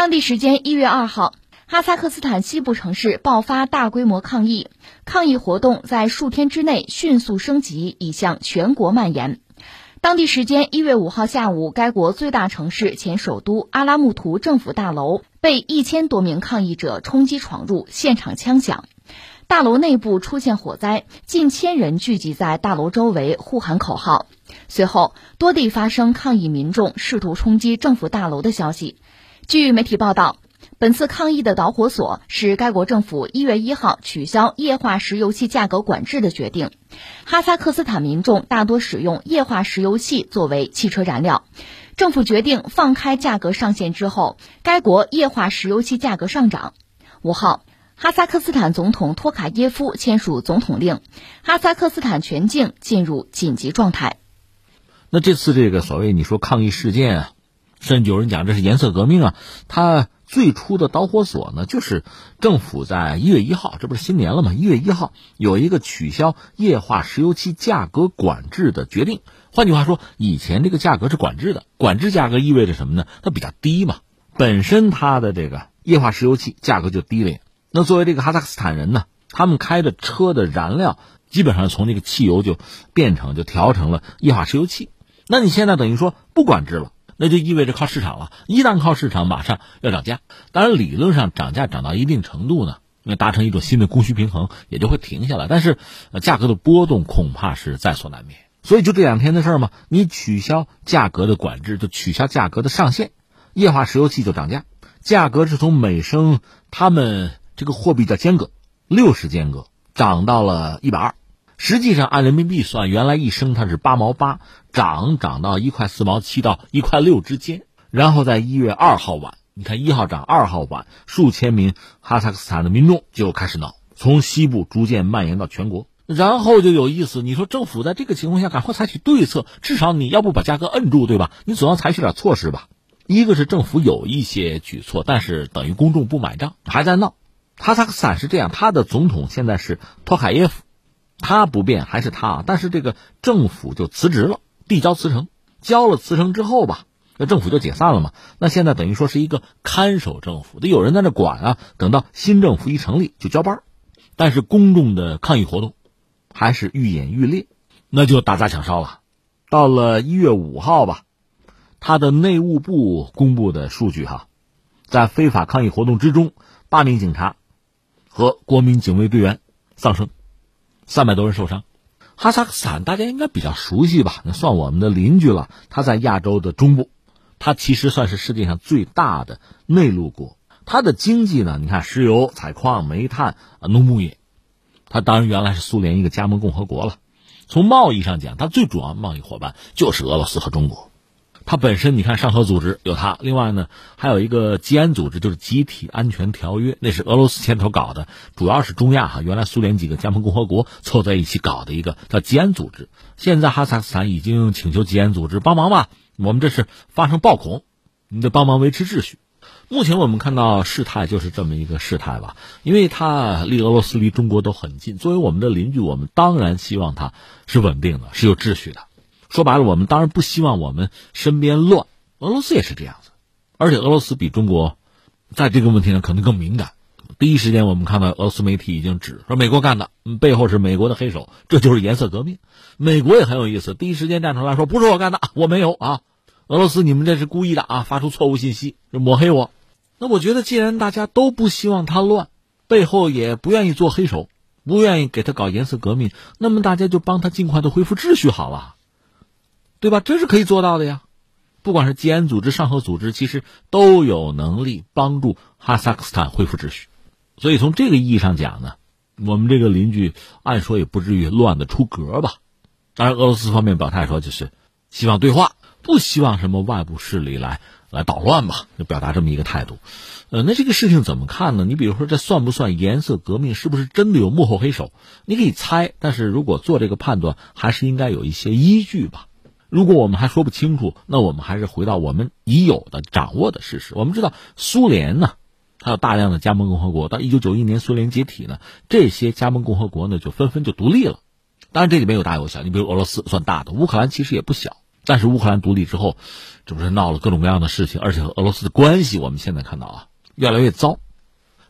当地时间一月二号，哈萨克斯坦西部城市爆发大规模抗议，抗议活动在数天之内迅速升级，已向全国蔓延。当地时间一月五号下午，该国最大城市前首都阿拉木图政府大楼被一千多名抗议者冲击闯入，现场枪响，大楼内部出现火灾，近千人聚集在大楼周围呼喊口号。随后，多地发生抗议民众试图冲击政府大楼的消息。据媒体报道，本次抗议的导火索是该国政府一月一号取消液化石油气价格管制的决定。哈萨克斯坦民众大多使用液化石油气作为汽车燃料，政府决定放开价格上限之后，该国液化石油气价格上涨。五号，哈萨克斯坦总统托卡耶夫签署总统令，哈萨克斯坦全境进入紧急状态。那这次这个所谓你说抗议事件啊？甚至有人讲这是颜色革命啊！它最初的导火索呢，就是政府在一月一号，这不是新年了吗？一月一号有一个取消液化石油气价格管制的决定。换句话说，以前这个价格是管制的，管制价格意味着什么呢？它比较低嘛，本身它的这个液化石油气价格就低了。那作为这个哈萨克斯坦人呢，他们开的车的燃料基本上从那个汽油就变成就调成了液化石油气。那你现在等于说不管制了。那就意味着靠市场了，一旦靠市场，马上要涨价。当然，理论上涨价涨到一定程度呢，那达成一种新的供需平衡，也就会停下来。但是，价格的波动恐怕是在所难免。所以，就这两天的事儿嘛，你取消价格的管制，就取消价格的上限，液化石油气就涨价，价格是从每升他们这个货币叫间隔，六十间隔涨到了一百二。实际上，按人民币算，原来一升它是八毛八，涨涨到一块四毛七到一块六之间。然后在一月二号晚，你看一号涨，二号晚，数千名哈萨克斯坦的民众就开始闹，从西部逐渐蔓延到全国。然后就有意思，你说政府在这个情况下赶快采取对策，至少你要不把价格摁住，对吧？你总要采取点措施吧。一个是政府有一些举措，但是等于公众不买账，还在闹。哈萨克斯坦是这样，他的总统现在是托卡耶夫。他不变还是他，但是这个政府就辞职了，递交辞呈，交了辞呈之后吧，那政府就解散了嘛。那现在等于说是一个看守政府，得有人在那管啊。等到新政府一成立就交班，但是公众的抗议活动还是愈演愈烈，那就打砸抢烧了。到了一月五号吧，他的内务部公布的数据哈，在非法抗议活动之中，八名警察和国民警卫队员丧生。三百多人受伤，哈萨克斯坦大家应该比较熟悉吧？那算我们的邻居了。它在亚洲的中部，它其实算是世界上最大的内陆国。它的经济呢，你看石油采矿、煤炭啊、农牧业，它当然原来是苏联一个加盟共和国了。从贸易上讲，它最主要贸易伙伴就是俄罗斯和中国。它本身，你看上合组织有它，另外呢还有一个吉安组织，就是集体安全条约，那是俄罗斯牵头搞的，主要是中亚哈，原来苏联几个加盟共和国凑在一起搞的一个叫吉安组织。现在哈萨克斯坦已经请求吉安组织帮忙吧，我们这是发生暴恐，你得帮忙维持秩序。目前我们看到事态就是这么一个事态吧，因为它离俄罗斯离中国都很近，作为我们的邻居，我们当然希望它是稳定的，是有秩序的。说白了，我们当然不希望我们身边乱。俄罗斯也是这样子，而且俄罗斯比中国在这个问题上可能更敏感。第一时间，我们看到俄罗斯媒体已经指说美国干的，背后是美国的黑手，这就是颜色革命。美国也很有意思，第一时间站出来说不是我干的，我没有啊。俄罗斯，你们这是故意的啊，发出错误信息，抹黑我。那我觉得，既然大家都不希望他乱，背后也不愿意做黑手，不愿意给他搞颜色革命，那么大家就帮他尽快的恢复秩序好了。对吧？这是可以做到的呀。不管是吉安组织、上合组织，其实都有能力帮助哈萨克斯坦恢复秩序。所以从这个意义上讲呢，我们这个邻居按说也不至于乱的出格吧。当然，俄罗斯方面表态说，就是希望对话，不希望什么外部势力来来捣乱吧，就表达这么一个态度。呃，那这个事情怎么看呢？你比如说，这算不算颜色革命？是不是真的有幕后黑手？你可以猜，但是如果做这个判断，还是应该有一些依据吧。如果我们还说不清楚，那我们还是回到我们已有的掌握的事实。我们知道，苏联呢，它有大量的加盟共和国。到一九九一年苏联解体呢，这些加盟共和国呢就纷纷就独立了。当然，这里面有大有小。你比如俄罗斯算大的，乌克兰其实也不小。但是乌克兰独立之后，这不是闹了各种各样的事情，而且和俄罗斯的关系，我们现在看到啊，越来越糟。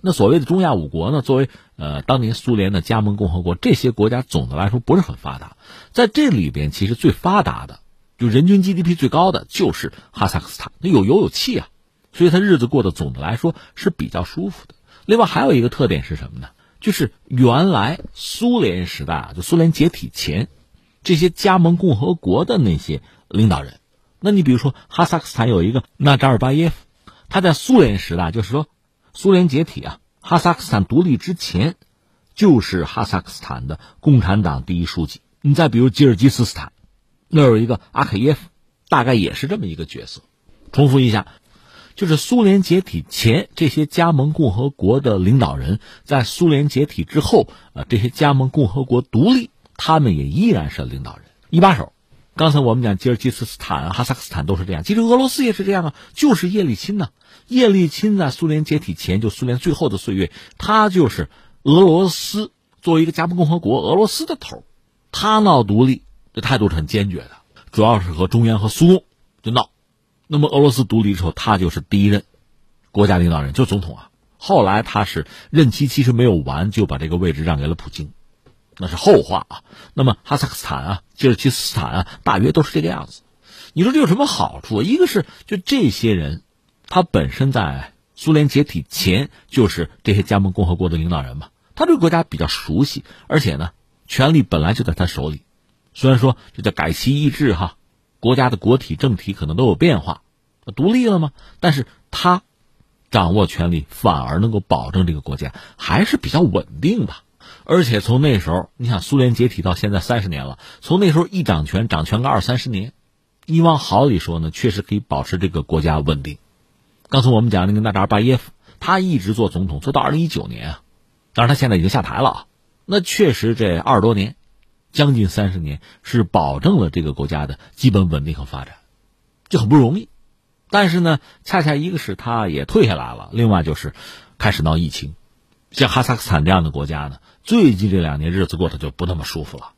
那所谓的中亚五国呢，作为呃当年苏联的加盟共和国，这些国家总的来说不是很发达。在这里边，其实最发达的，就人均 GDP 最高的就是哈萨克斯坦，那有油有气啊，所以他日子过得总的来说是比较舒服的。另外还有一个特点是什么呢？就是原来苏联时代啊，就苏联解体前，这些加盟共和国的那些领导人，那你比如说哈萨克斯坦有一个纳扎尔巴耶夫，他在苏联时代就是说。苏联解体啊，哈萨克斯坦独立之前，就是哈萨克斯坦的共产党第一书记。你再比如吉尔吉斯斯坦，那有一个阿克耶夫，大概也是这么一个角色。重复一下，就是苏联解体前这些加盟共和国的领导人，在苏联解体之后，呃，这些加盟共和国独立，他们也依然是领导人一把手。刚才我们讲吉尔吉斯斯坦、哈萨克斯坦都是这样，其实俄罗斯也是这样啊，就是叶利钦呢。叶利钦在苏联解体前，就苏联最后的岁月，他就是俄罗斯作为一个加盟共和国，俄罗斯的头，他闹独立，态度是很坚决的，主要是和中央和苏共就闹。那么俄罗斯独立之后，他就是第一任国家领导人，就总统啊。后来他是任期其实没有完，就把这个位置让给了普京，那是后话啊。那么哈萨克斯坦啊、吉尔吉斯斯坦啊，大约都是这个样子。你说这有什么好处？一个是就这些人。他本身在苏联解体前就是这些加盟共和国的领导人嘛，他对国家比较熟悉，而且呢，权力本来就在他手里。虽然说这叫改旗易帜哈，国家的国体政体可能都有变化，独立了吗？但是他掌握权力，反而能够保证这个国家还是比较稳定吧。而且从那时候，你想苏联解体到现在三十年了，从那时候一掌权，掌权个二三十年，你往好里说呢，确实可以保持这个国家稳定。刚才我们讲那个纳扎尔巴耶夫，他一直做总统，做到二零一九年啊，当然他现在已经下台了啊。那确实这二十多年，将近三十年，是保证了这个国家的基本稳定和发展，就很不容易。但是呢，恰恰一个是他也退下来了，另外就是开始闹疫情，像哈萨克斯坦这样的国家呢，最近这两年日子过得就不那么舒服了。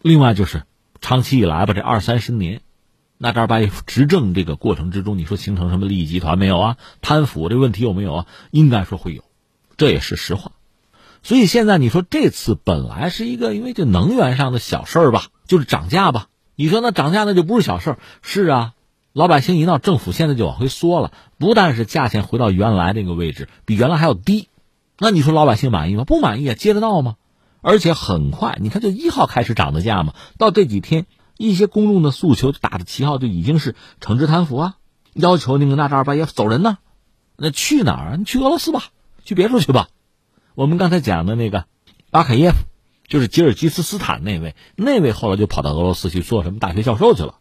另外就是长期以来吧，这二三十年。那扎尔巴耶夫执政这个过程之中，你说形成什么利益集团没有啊？贪腐这问题有没有啊？应该说会有，这也是实话。所以现在你说这次本来是一个因为这能源上的小事儿吧，就是涨价吧。你说那涨价那就不是小事儿，是啊。老百姓一闹，政府现在就往回缩了，不但是价钱回到原来那个位置，比原来还要低。那你说老百姓满意吗？不满意啊，接得到吗？而且很快，你看就一号开始涨的价嘛，到这几天。一些公众的诉求打着旗号就已经是惩治贪腐啊，要求那个纳扎尔巴耶夫走人呢，那去哪儿？你去俄罗斯吧，去别处去吧。我们刚才讲的那个阿卡耶夫，就是吉尔吉斯斯坦那位，那位后来就跑到俄罗斯去做什么大学教授去了。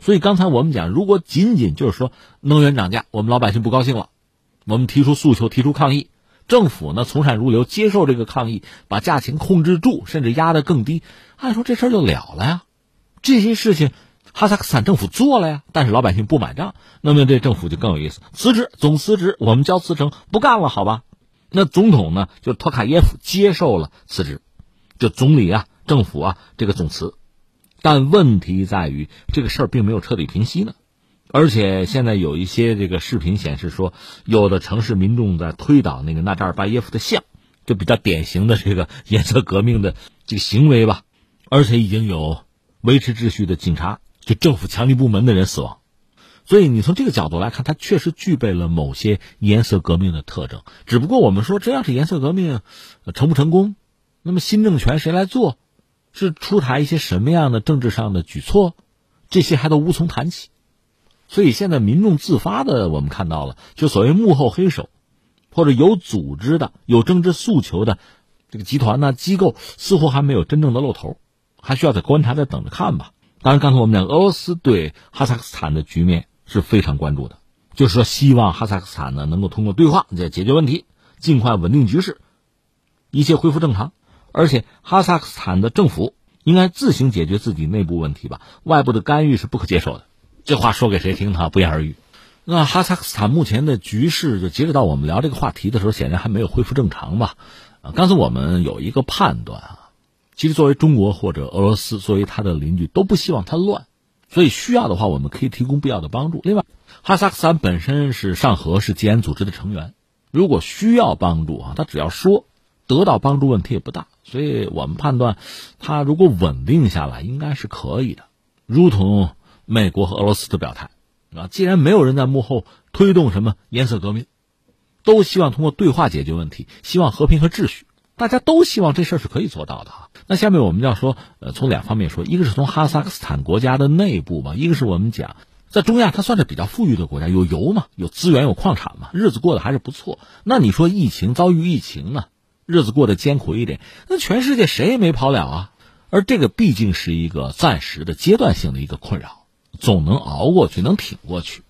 所以刚才我们讲，如果仅仅就是说能源涨价，我们老百姓不高兴了，我们提出诉求，提出抗议，政府呢从善如流，接受这个抗议，把价钱控制住，甚至压得更低，按说这事儿就了了呀。这些事情，哈萨克斯坦政府做了呀，但是老百姓不买账，那么这政府就更有意思，辞职，总辞职，我们交辞呈，不干了，好吧？那总统呢，就托卡耶夫接受了辞职，就总理啊，政府啊，这个总辞。但问题在于，这个事儿并没有彻底平息呢，而且现在有一些这个视频显示说，有的城市民众在推倒那个纳扎尔巴耶夫的像，就比较典型的这个 颜色革命的这个行为吧，而且已经有。维持秩序的警察，就政府强力部门的人死亡，所以你从这个角度来看，它确实具备了某些颜色革命的特征。只不过我们说，这要是颜色革命，成不成功？那么新政权谁来做？是出台一些什么样的政治上的举措？这些还都无从谈起。所以现在民众自发的，我们看到了，就所谓幕后黑手，或者有组织的、有政治诉求的这个集团呢、机构，似乎还没有真正的露头。还需要再观察、再等着看吧。当然，刚才我们讲，俄罗斯对哈萨克斯坦的局面是非常关注的，就是说，希望哈萨克斯坦呢能够通过对话再解决问题，尽快稳定局势，一切恢复正常。而且，哈萨克斯坦的政府应该自行解决自己内部问题吧，外部的干预是不可接受的。这话说给谁听呢？不言而喻。那哈萨克斯坦目前的局势，就截止到我们聊这个话题的时候，显然还没有恢复正常吧？啊，刚才我们有一个判断啊。其实，作为中国或者俄罗斯，作为他的邻居，都不希望他乱。所以需要的话，我们可以提供必要的帮助。另外，哈萨克斯坦本身是上合是吉安组织的成员，如果需要帮助啊，他只要说，得到帮助问题也不大。所以我们判断，他如果稳定下来，应该是可以的。如同美国和俄罗斯的表态啊，既然没有人在幕后推动什么颜色革命，都希望通过对话解决问题，希望和平和秩序，大家都希望这事儿是可以做到的啊。那下面我们要说，呃，从两方面说，一个是从哈萨克斯坦国家的内部吧，一个是我们讲。在中亚，它算是比较富裕的国家，有油嘛，有资源，有矿产嘛，日子过得还是不错。那你说疫情遭遇疫情呢，日子过得艰苦一点，那全世界谁也没跑了啊。而这个毕竟是一个暂时的、阶段性的一个困扰，总能熬过去，能挺过去。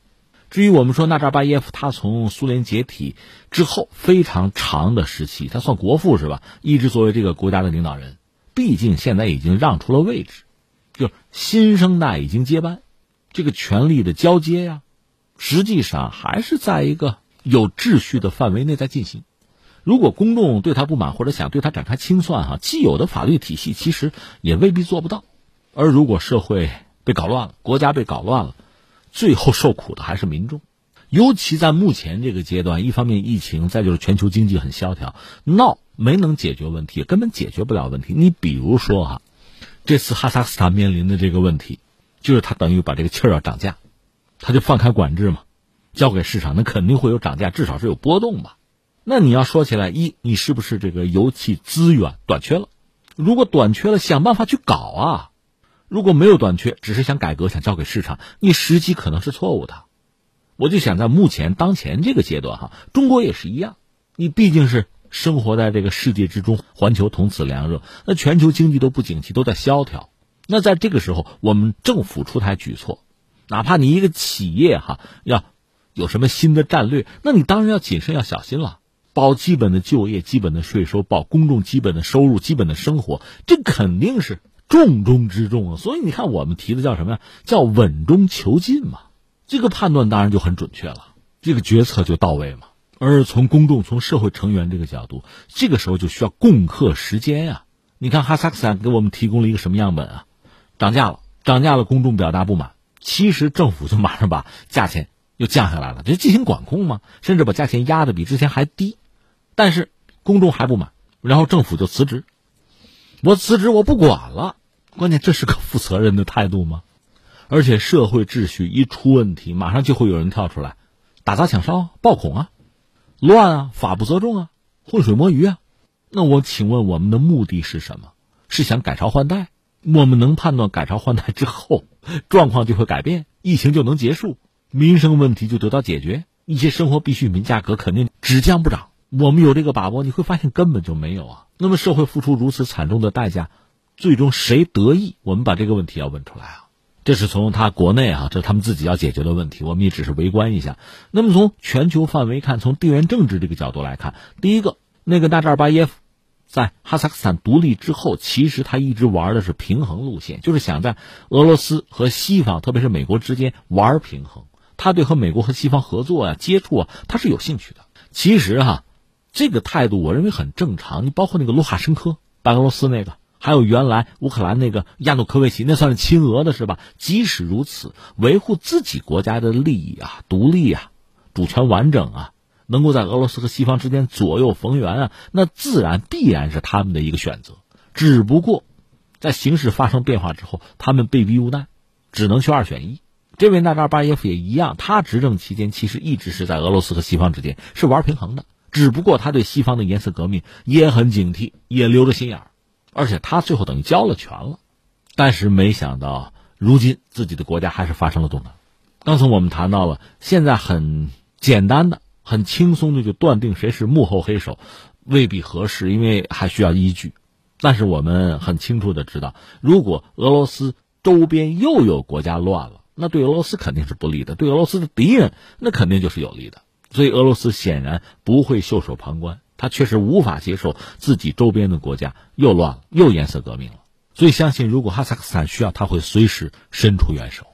至于我们说纳扎巴耶夫，他从苏联解体之后非常长的时期，他算国父是吧？一直作为这个国家的领导人，毕竟现在已经让出了位置，就新生代已经接班。这个权力的交接呀，实际上还是在一个有秩序的范围内在进行。如果公众对他不满或者想对他展开清算，哈，既有的法律体系其实也未必做不到。而如果社会被搞乱了，国家被搞乱了，最后受苦的还是民众。尤其在目前这个阶段，一方面疫情，再就是全球经济很萧条，闹没能解决问题，根本解决不了问题。你比如说哈，这次哈萨克斯坦面临的这个问题。就是他等于把这个气儿要涨价，他就放开管制嘛，交给市场，那肯定会有涨价，至少是有波动吧。那你要说起来，一你是不是这个油气资源短缺了？如果短缺了，想办法去搞啊。如果没有短缺，只是想改革，想交给市场，你时机可能是错误的。我就想在目前当前这个阶段哈，中国也是一样，你毕竟是生活在这个世界之中，环球同此凉热，那全球经济都不景气，都在萧条。那在这个时候，我们政府出台举措，哪怕你一个企业哈要有什么新的战略，那你当然要谨慎要小心了，保基本的就业、基本的税收，保公众基本的收入、基本的生活，这肯定是重中之重啊。所以你看，我们提的叫什么呀？叫稳中求进嘛。这个判断当然就很准确了，这个决策就到位嘛。而从公众、从社会成员这个角度，这个时候就需要共克时间呀。你看哈萨克斯坦给我们提供了一个什么样本啊？涨价了，涨价了，公众表达不满，其实政府就马上把价钱又降下来了，就进行管控嘛，甚至把价钱压的比之前还低，但是公众还不满，然后政府就辞职，我辞职我不管了，关键这是个负责任的态度吗？而且社会秩序一出问题，马上就会有人跳出来，打砸抢烧、暴恐啊，乱啊，法不责众啊，浑水摸鱼啊，那我请问我们的目的是什么？是想改朝换代？我们能判断改朝换代之后，状况就会改变，疫情就能结束，民生问题就得到解决，一些生活必需品价格肯定只降不涨。我们有这个把握？你会发现根本就没有啊。那么社会付出如此惨重的代价，最终谁得益？我们把这个问题要问出来啊。这是从他国内啊，这是他们自己要解决的问题，我们也只是围观一下。那么从全球范围看，从地缘政治这个角度来看，第一个那个纳扎尔巴耶夫。在哈萨克斯坦独立之后，其实他一直玩的是平衡路线，就是想在俄罗斯和西方，特别是美国之间玩平衡。他对和美国和西方合作啊、接触啊，他是有兴趣的。其实哈，这个态度我认为很正常。你包括那个卢卡申科，白俄罗斯那个，还有原来乌克兰那个亚努科维奇，那算是亲俄的是吧？即使如此，维护自己国家的利益啊、独立啊、主权完整啊。能够在俄罗斯和西方之间左右逢源啊，那自然必然是他们的一个选择。只不过，在形势发生变化之后，他们被逼无奈，只能去二选一。这位纳扎尔巴耶夫也一样，他执政期间其实一直是在俄罗斯和西方之间是玩平衡的。只不过他对西方的颜色革命也很警惕，也留着心眼儿，而且他最后等于交了权了。但是没想到，如今自己的国家还是发生了动荡。刚才我们谈到了，现在很简单的。很轻松的就断定谁是幕后黑手，未必合适，因为还需要依据。但是我们很清楚的知道，如果俄罗斯周边又有国家乱了，那对俄罗斯肯定是不利的；对俄罗斯的敌人，那肯定就是有利的。所以俄罗斯显然不会袖手旁观，他确实无法接受自己周边的国家又乱了，又颜色革命了。所以相信，如果哈萨克斯坦需要，他会随时伸出援手。